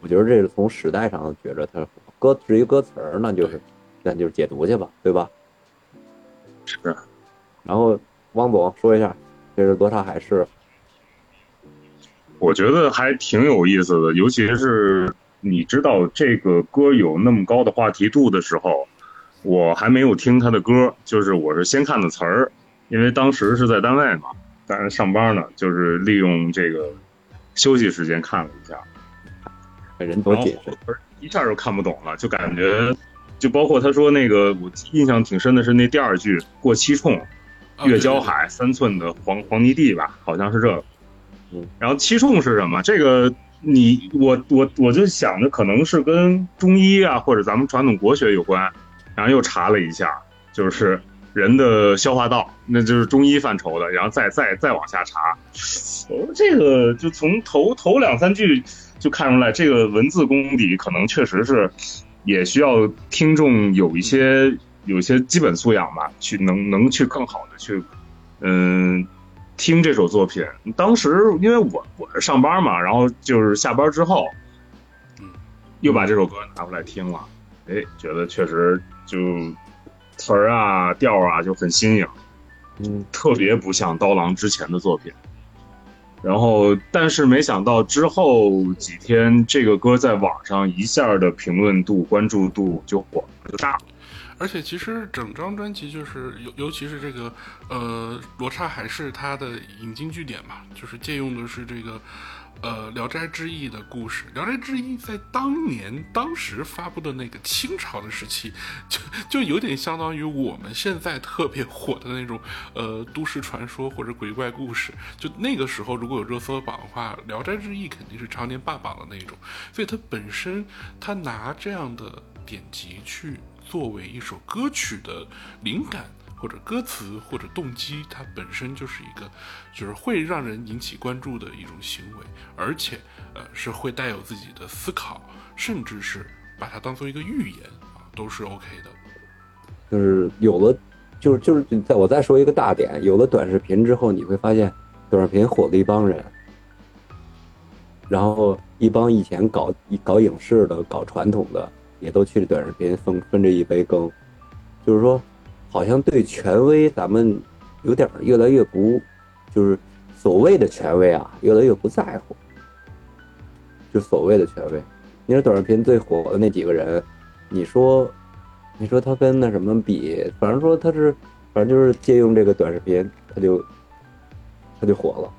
我觉得这是从时代上觉着他火，歌至于歌词儿那就是那就是解读去吧，对吧？是，然后汪总说一下，这是罗刹海市，我觉得还挺有意思的，尤其是你知道这个歌有那么高的话题度的时候，我还没有听他的歌，就是我是先看的词儿，因为当时是在单位嘛，当然上班呢，就是利用这个休息时间看了一下，人多解释。一下就看不懂了，就感觉，就包括他说那个，我印象挺深的是那第二句“过七冲，啊月交海，三寸的黄黄泥地”吧，好像是这个。然后七冲是什么？这个你我我我就想着可能是跟中医啊或者咱们传统国学有关，然后又查了一下，就是人的消化道，那就是中医范畴的，然后再再再往下查，我说这个就从头头两三句就看出来，这个文字功底可能确实是也需要听众有一些有一些基本素养吧，去能能去更好的去嗯。听这首作品，当时因为我我是上班嘛，然后就是下班之后，嗯，又把这首歌拿过来听了，哎，觉得确实就词儿啊调啊就很新颖，嗯，特别不像刀郎之前的作品。然后，但是没想到之后几天，这个歌在网上一下的评论度、关注度就火了，就炸了。而且其实整张专辑就是尤尤其是这个呃罗刹海市它的引经据典嘛，就是借用的是这个呃《聊斋志异》的故事。《聊斋志异》在当年当时发布的那个清朝的时期，就就有点相当于我们现在特别火的那种呃都市传说或者鬼怪故事。就那个时候如果有热搜榜的话，《聊斋志异》肯定是常年霸榜的那种。所以它本身它拿这样的典籍去。作为一首歌曲的灵感或者歌词或者动机，它本身就是一个，就是会让人引起关注的一种行为，而且呃是会带有自己的思考，甚至是把它当做一个寓言啊，都是 OK 的。就是有了，就是就是在我再说一个大点，有了短视频之后，你会发现短视频火了一帮人，然后一帮以前搞搞影视的、搞传统的。也都去短视频分分这一杯羹，就是说，好像对权威咱们有点越来越不，就是所谓的权威啊，越来越不在乎。就所谓的权威，你说短视频最火的那几个人，你说，你说他跟那什么比，反正说他是，反正就是借用这个短视频，他就他就火了。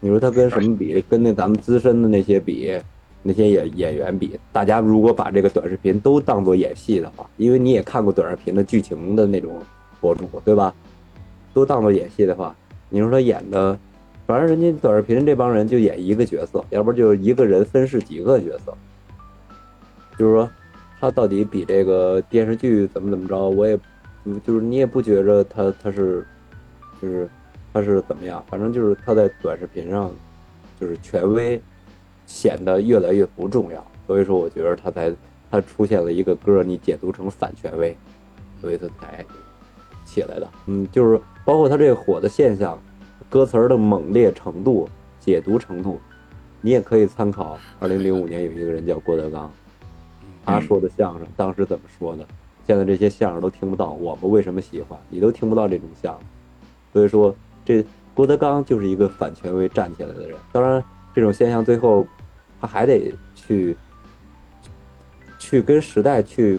你说他跟什么比？跟那咱们资深的那些比？那些演演员比，大家如果把这个短视频都当做演戏的话，因为你也看过短视频的剧情的那种博主，对吧？都当做演戏的话，你说他演的，反正人家短视频这帮人就演一个角色，要不就一个人分饰几个角色。就是说，他到底比这个电视剧怎么怎么着，我也，就是你也不觉着他他是，就是他是怎么样，反正就是他在短视频上就是权威。显得越来越不重要，所以说我觉得他才他出现了一个歌，你解读成反权威，所以他才起来的。嗯，就是包括他这个火的现象，歌词的猛烈程度、解读程度，你也可以参考。二零零五年有一个人叫郭德纲，他说的相声当时怎么说的？现在这些相声都听不到，我们为什么喜欢？你都听不到这种相声，所以说这郭德纲就是一个反权威站起来的人。当然，这种现象最后。他还得去，去跟时代去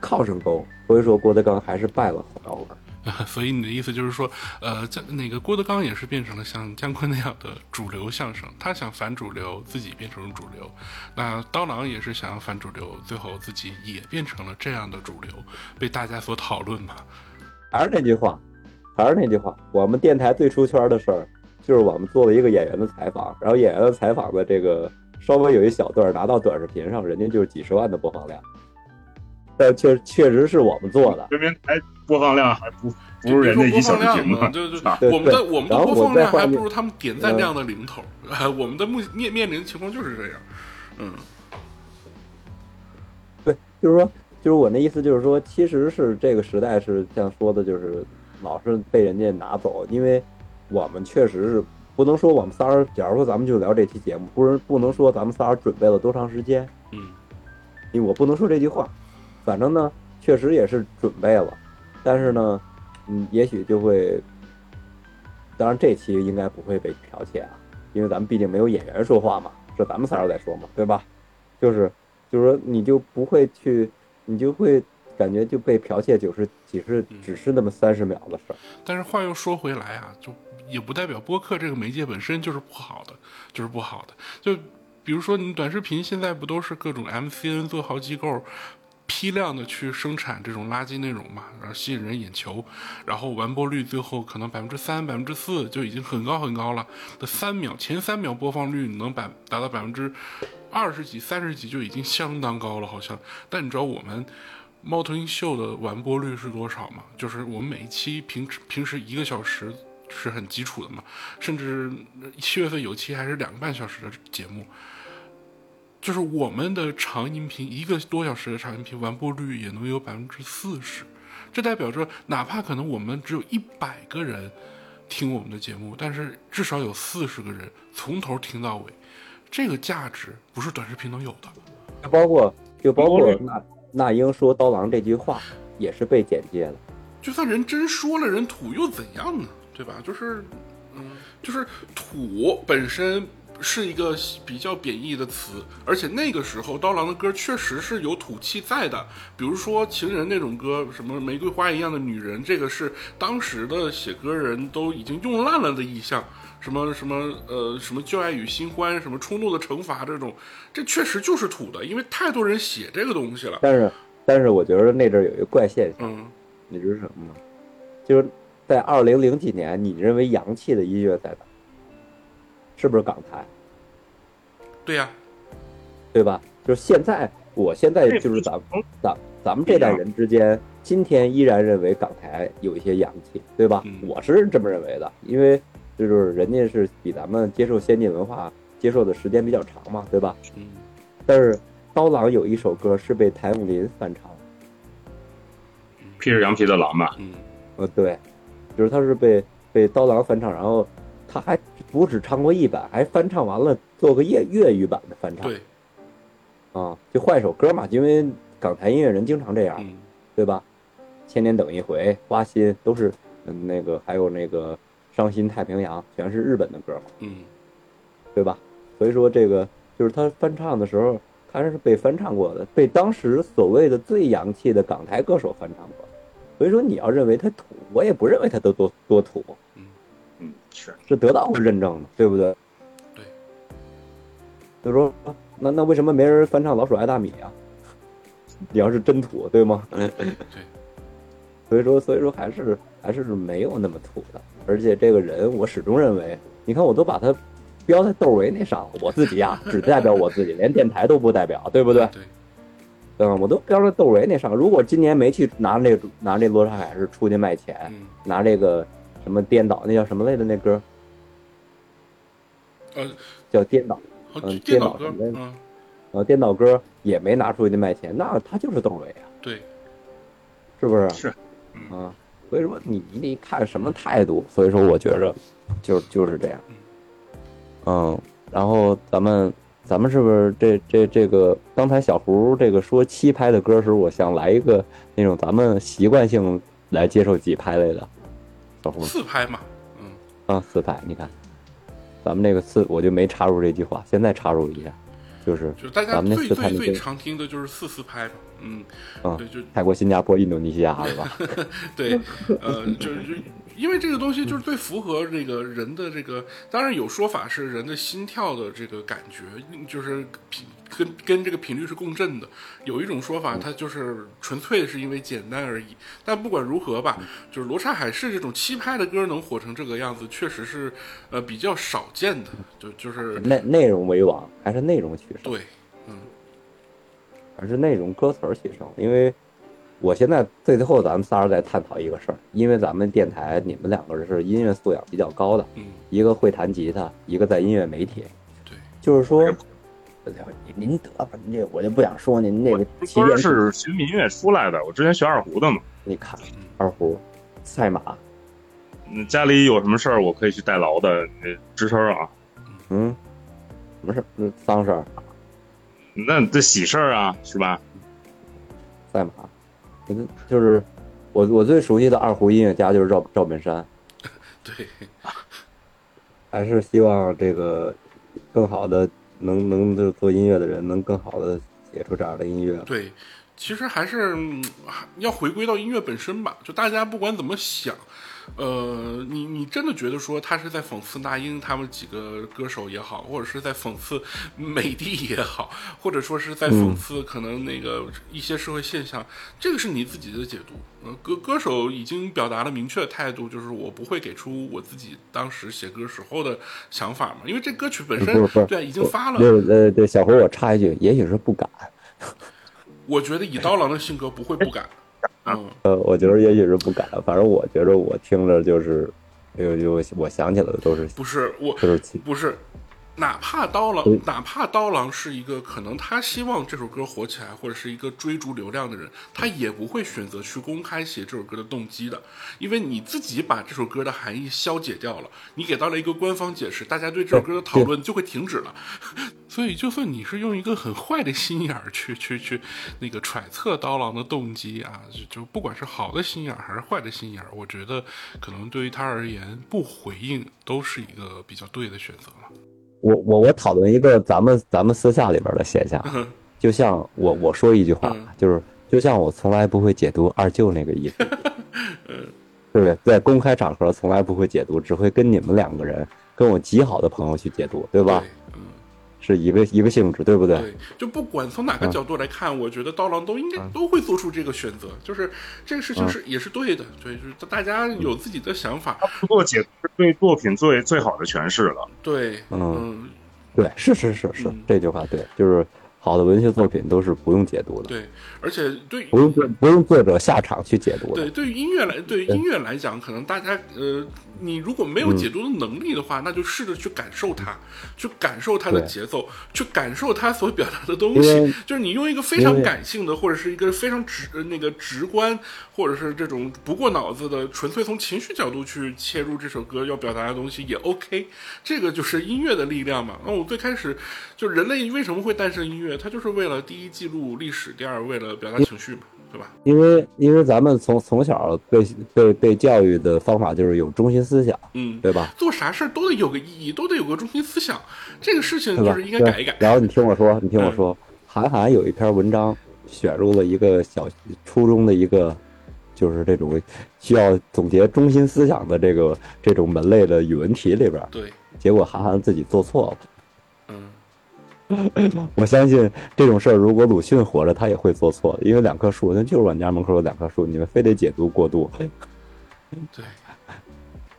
靠上钩，所以说郭德纲还是败了火药味儿。[laughs] 所以你的意思就是说，呃，在那个郭德纲也是变成了像姜昆那样的主流相声，他想反主流，自己变成了主流。那刀郎也是想要反主流，最后自己也变成了这样的主流，被大家所讨论嘛。还是那句话，还是那句话，我们电台最出圈的事儿。就是我们做了一个演员的采访，然后演员的采访的这个稍微有一小段拿到短视频上，人家就是几十万的播放量。但确确实是我们做的，这边台播放量还不不如人家一小时嘛，[laughs] 对对对，我们的我们的播放量还不如他们点赞量的零头。[laughs] 我们的目面面临的情况就是这样，嗯，对，就是说，就是我那意思，就是说，其实是这个时代是像说的，就是老是被人家拿走，因为我们确实是不能说我们仨儿，假如说咱们就聊这期节目，不是不能说咱们仨儿准备了多长时间，嗯因为我不能说这句话，反正呢，确实也是准备了，但是呢，嗯，也许就会，当然这期应该不会被剽窃啊，因为咱们毕竟没有演员说话嘛，是咱们仨人在说嘛，对吧？就是就是说你就不会去，你就会感觉就被剽窃，就是只是只是那么三十秒的事儿。但是话又说回来啊，就也不代表播客这个媒介本身就是不好的，就是不好的。就比如说你短视频现在不都是各种 MCN 做好机构批量的去生产这种垃圾内容嘛，然后吸引人眼球，然后完播率最后可能百分之三、百分之四就已经很高很高了。的三秒前三秒播放率能百达到百分之二十几、三十几就已经相当高了，好像。但你知道我们猫头鹰秀的完播率是多少吗？就是我们每一期平平时一个小时是很基础的嘛，甚至七月份有期还是两个半小时的节目。就是我们的长音频一个多小时的长音频完播率也能有百分之四十，这代表着哪怕可能我们只有一百个人听我们的节目，但是至少有四十个人从头听到尾，这个价值不是短视频能有的。就包括就包括包括那那英说刀郎这句话也是被剪接了。就算人真说了人土又怎样呢？对吧？就是，嗯，就是土本身是一个比较贬义的词，而且那个时候刀郎的歌确实是有土气在的，比如说《情人》那种歌，什么玫瑰花一样的女人，这个是当时的写歌人都已经用烂了的意象。什么什么呃什么旧爱与新欢，什么冲动的惩罚这种，这确实就是土的，因为太多人写这个东西了。但是但是我觉得那阵儿有一个怪现象，嗯，你知道什么吗？就是在二零零几年，你认为洋气的音乐在哪？是不是港台？对呀、对吧？就是现在，我现在就是咱咱咱们这代人之间，今天依然认为港台有一些洋气，对吧？嗯我是这么认为的，因为就是人家是比咱们接受先进文化接受的时间比较长嘛，对吧？嗯，但是刀郎有一首歌是被谭咏麟翻唱，披着羊皮的狼吧，嗯呃，对，就是他是被被刀郎翻唱，然后他还不止唱过一版，还翻唱完了做个粤粤语版的翻唱，对，啊，就换一首歌嘛，因为港台音乐人经常这样，嗯对吧？千年等一回、花心都是，嗯，那个还有那个伤心太平洋，全是日本的歌嘛，嗯对吧？所以说这个就是他翻唱的时候，他是被翻唱过的，被当时所谓的最洋气的港台歌手翻唱过。所以说你要认为他土，我也不认为他都多多土，嗯，是是得到过认证的，对不对？对。就说那那为什么没人翻唱《老鼠爱大米》啊？你要是真土，对吗？对，所以说，所以说还是还是没有那么土的。而且这个人，我始终认为，你看我都把他标在窦唯那上了，我自己呀、只代表我自己，连电台都不代表，对不对？对，嗯，我都标在窦唯那上。如果今年没去拿这拿这罗刹海市出去卖钱，嗯拿这个什么颠倒，那叫什么来的？那歌呃，叫颠倒，好嗯颠倒歌，电脑什么嗯，呃，颠倒歌也没拿出去卖钱，那他就是窦唯啊，对，是不是？是啊，所以说你你得看什么态度。所以说，我觉着就就是这样。嗯，然后咱们咱们是不是这这这个刚才小胡这个说七拍的歌时候，我想来一个那种咱们习惯性来接受几拍类的。小胡四拍嘛，嗯，啊，四拍，你看，咱们那个四我就没插入这句话，现在插入一下，就是就是大家咱们那最最最常听的就是四四拍嘛，嗯，啊对，就泰国、新加坡、印度尼西亚是吧？[laughs] 对，呃，就是就因为这个东西就是最符合这个人的这个，当然有说法是人的心跳的这个感觉，就是频跟跟这个频率是共振的。有一种说法，它就是纯粹是因为简单而已。但不管如何吧，就是罗刹海市这种七拍的歌能火成这个样子，确实是呃比较少见的。就就是内内容为王，还是内容取胜？对，嗯还是内容歌词儿取胜。因为我现在最最后咱们仨人在探讨一个事儿，因为咱们电台你们两个人是音乐素养比较高的，嗯，一个会弹吉他，一个在音乐媒体，对，就是说，您您得吧，您这我就不想说您那个起歌点是学民乐出来的，我之前学二胡的嘛，你看二胡、赛马、嗯家里有什么事儿我可以去代劳的，呃吱声啊。嗯，什么事儿？嗯，丧事儿，那这喜事儿啊，是吧？赛马，嗯就是我我最熟悉的二胡音乐家就是赵赵本山，[laughs] 对，还是希望这个更好的能能就做音乐的人能更好的写出这样的音乐。对，其实还是嗯要回归到音乐本身吧。就大家不管怎么想，呃，你你真的觉得说他是在讽刺那英他们几个歌手也好，或者是在讽刺美帝也好，或者说是在讽刺可能那个一些社会现象，这个是你自己的解读。呃，歌歌手已经表达了明确的态度，就是我不会给出我自己当时写歌时候的想法嘛，因为这歌曲本身对已经发了。就是呃，对，小胡，我插一句，也许是不敢。我觉得以刀郎的性格不会不敢。嗯，呃，我觉得也许是不敢，反正我觉着我听着就是，有有我想起来的都是不是我，就是气。不是，哪怕刀郎嗯，哪怕刀郎是一个可能他希望这首歌火起来，或者是一个追逐流量的人，他也不会选择去公开写这首歌的动机的，因为你自己把这首歌的含义消解掉了，你给到了一个官方解释，大家对这首歌的讨论就会停止了。[laughs] 所以，就算你是用一个很坏的心眼儿去去去那个揣测刀郎的动机啊，就就不管是好的心眼儿还是坏的心眼儿，我觉得可能对于他而言，不回应都是一个比较对的选择了。我我我讨论一个咱们咱们私下里边的现象，嗯就像我我说一句话嗯，就是就像我从来不会解读二舅那个意思，[laughs] 对不对？在公开场合从来不会解读，只会跟你们两个人，跟我极好的朋友去解读，对吧？是一个一个性质，对不对？对，就不管从哪个嗯。角度来看，我觉得刀郎都应该都会做出这个选择，就是这个事嗯。情是也是对的，对，就是大家有自己的想法，不做解读是对作品最最好的诠释了。对，嗯。嗯，对，是是是是嗯，这句话对，就是好的文学作品都是不用解读的，对，而且对不用作不用作者下场去解读的对，。对于音乐来，对于音乐来讲，可能大家呃，你如果没有解读的能力的话，那就试着去感受它，去感受它的节奏，去感受它所表达的东西。就是你用一个非常感性的，或者是一个非常直呃那个直观，或者是这种不过脑子的，纯粹从情绪角度去切入这首歌要表达的东西也 OK。这个就是音乐的力量嘛。那我最开始就人类为什么会诞生音乐？它就是为了第一记录历史，第二为了表达情绪嘛，对吧？因为因为咱们从从小被被被教育的方法就是有中心思想，嗯，对吧？做啥事儿都得有个意义，都得有个中心思想。这个事情？就是应该改一改。然后你听我说，你听我嗯说，韩寒有一篇文章选入了一个小初中的一个，就是这种需要总结中心思想的这个这种门类的语文题里边，对，结果韩寒自己做错了。嗯，[laughs] 我相信这种事儿，如果鲁迅活着，他也会做错，因为两棵树，那就是我家门口有两棵树，你们非得解读过度，对，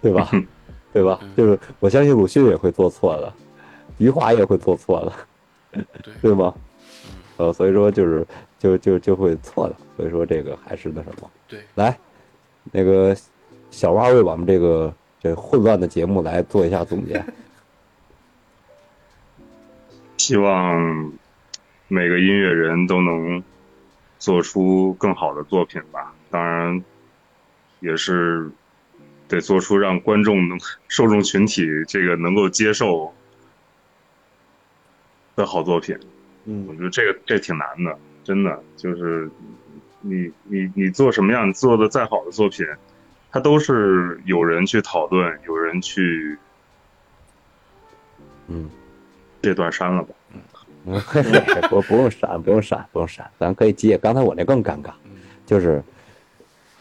对吧？[laughs] 对吧嗯？就是我相信鲁迅也会做错的，余华也会做错的，对，对吗？呃，所以说就是就就就会错的，所以说这个还是那什么，对，来，那个小蛙为我们这个这混乱的节目来做一下总结。[laughs] 希望每个音乐人都能做出更好的作品吧。当然，也是得做出让观众能受众群体这个能够接受的好作品。我嗯觉得这个这挺难的，真的就是你你你做什么样，你做的再好的作品，它都是有人去讨论，有人去嗯，这段删了吧。[laughs] 不不用删，不用删，不用删，咱可以接。刚才我那更尴尬，就是，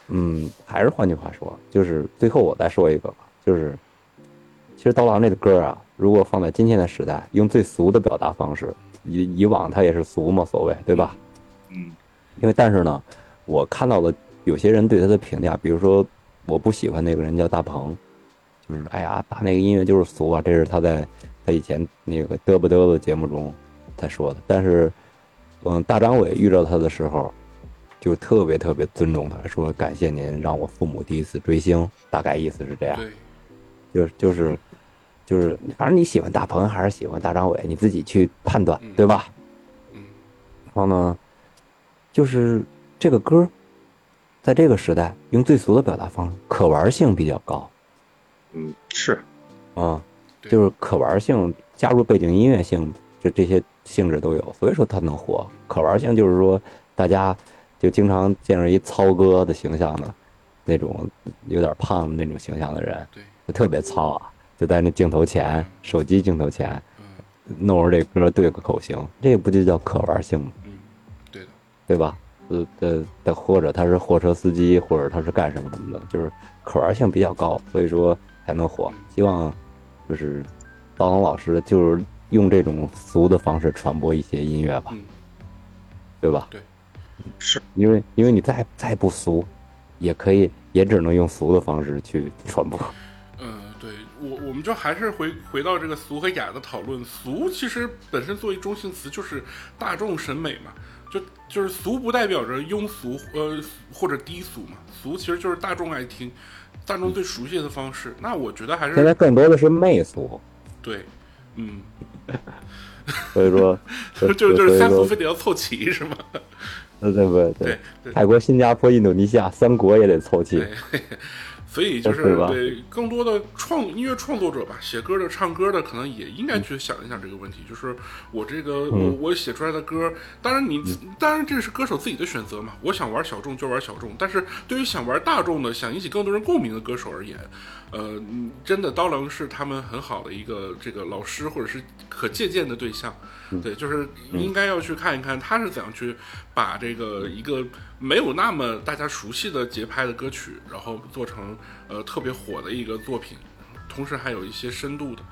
嗯，还是换句话说，就是最后我再说一个吧，就是，其实刀郎这个歌啊，如果放在今天的时代，用最俗的表达方式，以以往它也是俗嘛，所谓对吧？嗯因为但是呢，我看到了有些人对他的评价，比如说我不喜欢那个人叫大鹏，就是哎呀，他那个音乐就是俗啊，这是他在他以前那个嘚不嘚的节目中他说的。但是，嗯，大张伟遇到他的时候，就特别特别尊重他，说感谢您让我父母第一次追星，大概意思是这样。对，就是就是就是，反正你喜欢大鹏还是喜欢大张伟，你自己去判断，对吧？嗯然后呢，就是这个歌，在这个时代用最俗的表达方式，可玩性比较高，嗯，是，啊，对就是可玩性加入背景音乐性，就这些性质都有，所以说它能火。可玩性就是说，大家就经常见着一糙哥的形象的，那种有点胖的那种形象的人，对，就特别糙啊，就在那镜头前，手机镜头前嗯弄着这歌对个口型，这不就叫可玩性吗？嗯，对的，对吧？呃呃的，或者他是货车司机，或者他是干什么什么的，就是可玩性比较高，所以说才能火。希望就是刀郎老师就是用这种俗的方式传播一些音乐吧，嗯，对吧？对，是，因为因为你再再不俗，也可以也只能用俗的方式去传播。嗯，对我，我们就还是回回到这个俗和雅的讨论。俗其实本身作为中性词，就是大众审美嘛，就就是俗不代表着庸俗，呃，或者低俗嘛。俗其实就是大众爱听，大众最熟悉的方式。那我觉得还是现在更多的是媚俗，对，嗯，[laughs] 所以说就就是三俗非得要凑齐是吗？呃对不对？对对泰国、新加坡、印度尼西亚三国也得凑齐。对，所以就是对更多的创音乐创作者吧，写歌的、唱歌的，可能也应该去想一想这个问题。就是我这个我我写出来的歌，当然你当然这是歌手自己的选择嘛。我想玩小众就玩小众，但是对于想玩大众的、想引起更多人共鸣的歌手而言，呃，嗯真的刀郎是他们很好的一个这个老师或者是可借鉴的对象。对，就是应该要去看一看他是怎样去把这个一个没有那么大家熟悉的节拍的歌曲，然后做成呃特别火的一个作品，同时还有一些深度的。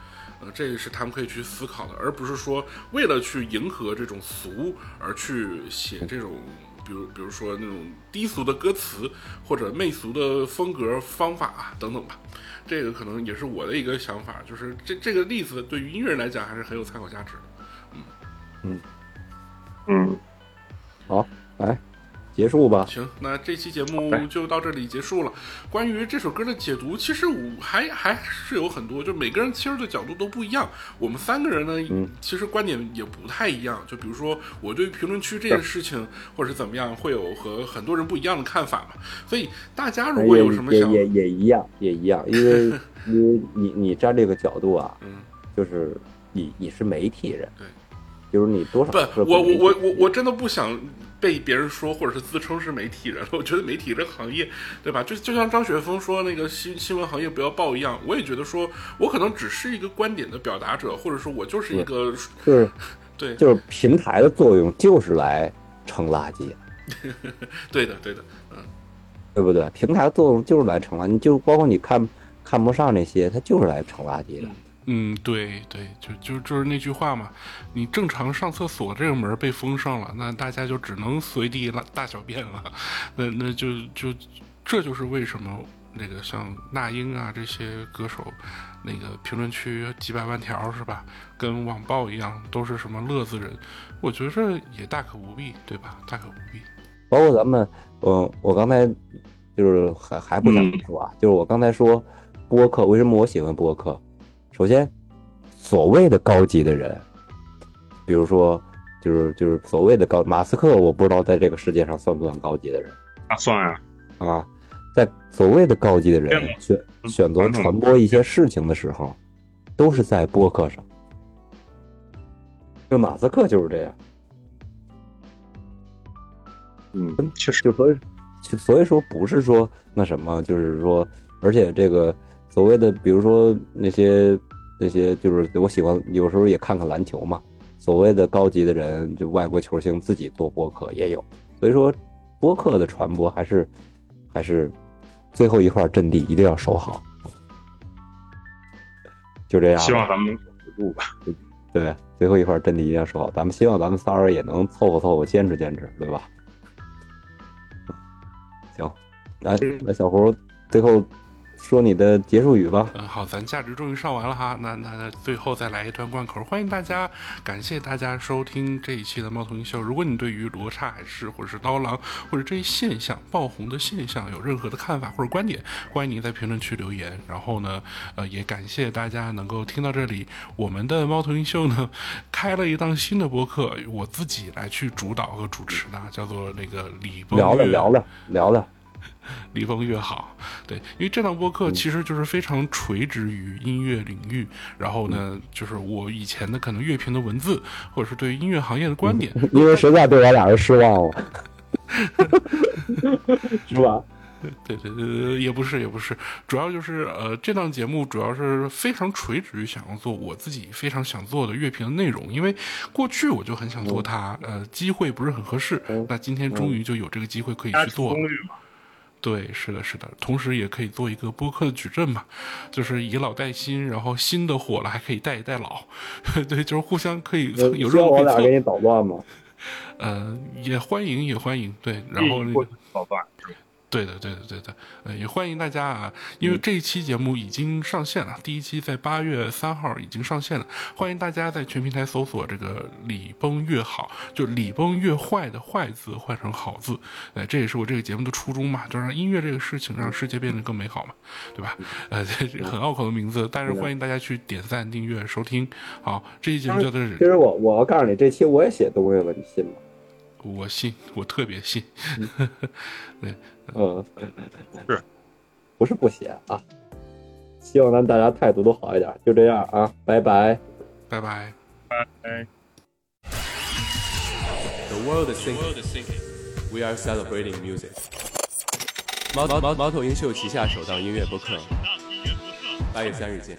呃，这个是他们可以去思考的，而不是说为了去迎合这种俗而去写这种，比如比如说那种低俗的歌词或者媚俗的风格方法啊等等吧。这个可能也是我的一个想法，就是这这个例子对于音乐人来讲还是很有参考价值的。嗯嗯，好，来结束吧。行，那这期节目就到这里结束了。关于这首歌的解读，其实我还还是有很多，就每个人切入的角度都不一样。我们三个人呢，其实观点也不太一样。就比如说，我对评论区这件事情，或者是怎么样，会有和很多人不一样的看法嘛。所以大家如果有什么想，也也也一样，也一样，因为 [laughs] 因为你你站这个角度啊，嗯，就是你你是媒体人，对，就是你多少不，我我我我我真的不想被别人说，或者是自称是媒体人。我觉得媒体这个行业，对吧？就就像张雪峰说那个新新闻行业不要报一样，我也觉得说我可能只是一个观点的表达者，或者说我就是一个就是对就是平台的作用就是来盛垃圾，[laughs] 对的对的，嗯 [laughs] 对不对？平台的作用就是来盛垃圾，就包括你看看不上那些，它就是来盛垃圾的。嗯，对对，就就就是那句话嘛，你正常上厕所这个门被封上了，那大家就只能随地拉大小便了，那那就就这就是为什么那个像那英啊这些歌手，那个评论区几百万条是吧，跟网暴一样，都是什么乐子人，我觉着也大可不必，对吧？大可不必。包括咱们，嗯，我刚才就是还还不想说啊，就是我刚才说播客，为什么我喜欢播客？首先，所谓的高级的人，比如说，就是就是所谓的高马斯克，我不知道在这个世界上算不算高级的人啊，算啊，啊，在所谓的高级的人选选择传播一些事情的时候，都是在播客上。就马斯克就是这样。嗯，确实，就所以，就所以说不是说那什么，就是说，而且这个所谓的，比如说那些那些，就是我喜欢有时候也看看篮球嘛。所谓的高级的人，就外国球星自己做播客也有，所以说播客的传播还是还是最后一块阵地一定要守好。就这样，希望咱们能守得住吧。对最后一块阵地一定要守好。咱们希望咱们仨人也能凑合凑合，坚持坚持，对吧？行，来，那小胡最后说你的结束语吧。嗯，好，咱价值终于上完了哈，那那那最后再来一段贯口，欢迎大家，感谢大家收听这一期的猫头鹰秀。如果你对于罗刹海市或者是刀郎或者这一现象爆红的现象有任何的看法或者观点，欢迎您在评论区留言。然后呢，呃，也感谢大家能够听到这里。我们的猫头鹰秀呢，开了一档新的播客，我自己来去主导和主持的，叫做那个李崩聊聊月聊了聊聊，[laughs] 离峰越好。对，因为这档播客其实就是非常垂直于音乐领域，然后呢，就是我以前的可能乐评的文字，或者是对音乐行业的观点，因为实在对我俩人失望了，[laughs] 是吧？[laughs] 对对对，也不是也不是，主要就是呃，这档节目主要是非常垂直于想要做我自己非常想做的乐评的内容，因为过去我就很想做它，呃，机会不是很合适，那今天终于就有这个机会可以去做。对，是的，是的，同时也可以做一个播客的矩阵嘛，就是以老带新，然后新的火了还可以带一带老，[laughs] 对，就是互相可以有这种。我俩给你捣乱吗？呃，也欢迎，也欢迎，对，然后那个捣乱。对的，对的，对的，呃，也欢迎大家啊，因为这一期节目已经上线了，第一期在八月三号已经上线了，欢迎大家在全平台搜索这个“礼崩乐好”，就“礼崩乐坏”的“坏”字换成“好”字，呃，这也是我这个节目的初衷嘛，就让音乐这个事情让世界变得更美好嘛，对吧？呃，[laughs] 很拗口的名字，但是欢迎大家去点赞、订阅、收听。好，这期节目叫做……其实我我要告诉你，这期我也写东西了，你信吗？我信，我特别信。[laughs] 对。嗯，是，不是不写啊？希望咱大家态度都好一点。就这样啊，拜拜，拜拜，拜。The world is sinking. We are celebrating music. 猫猫猫猫头鹰秀旗下首档音乐播客，八月三日见。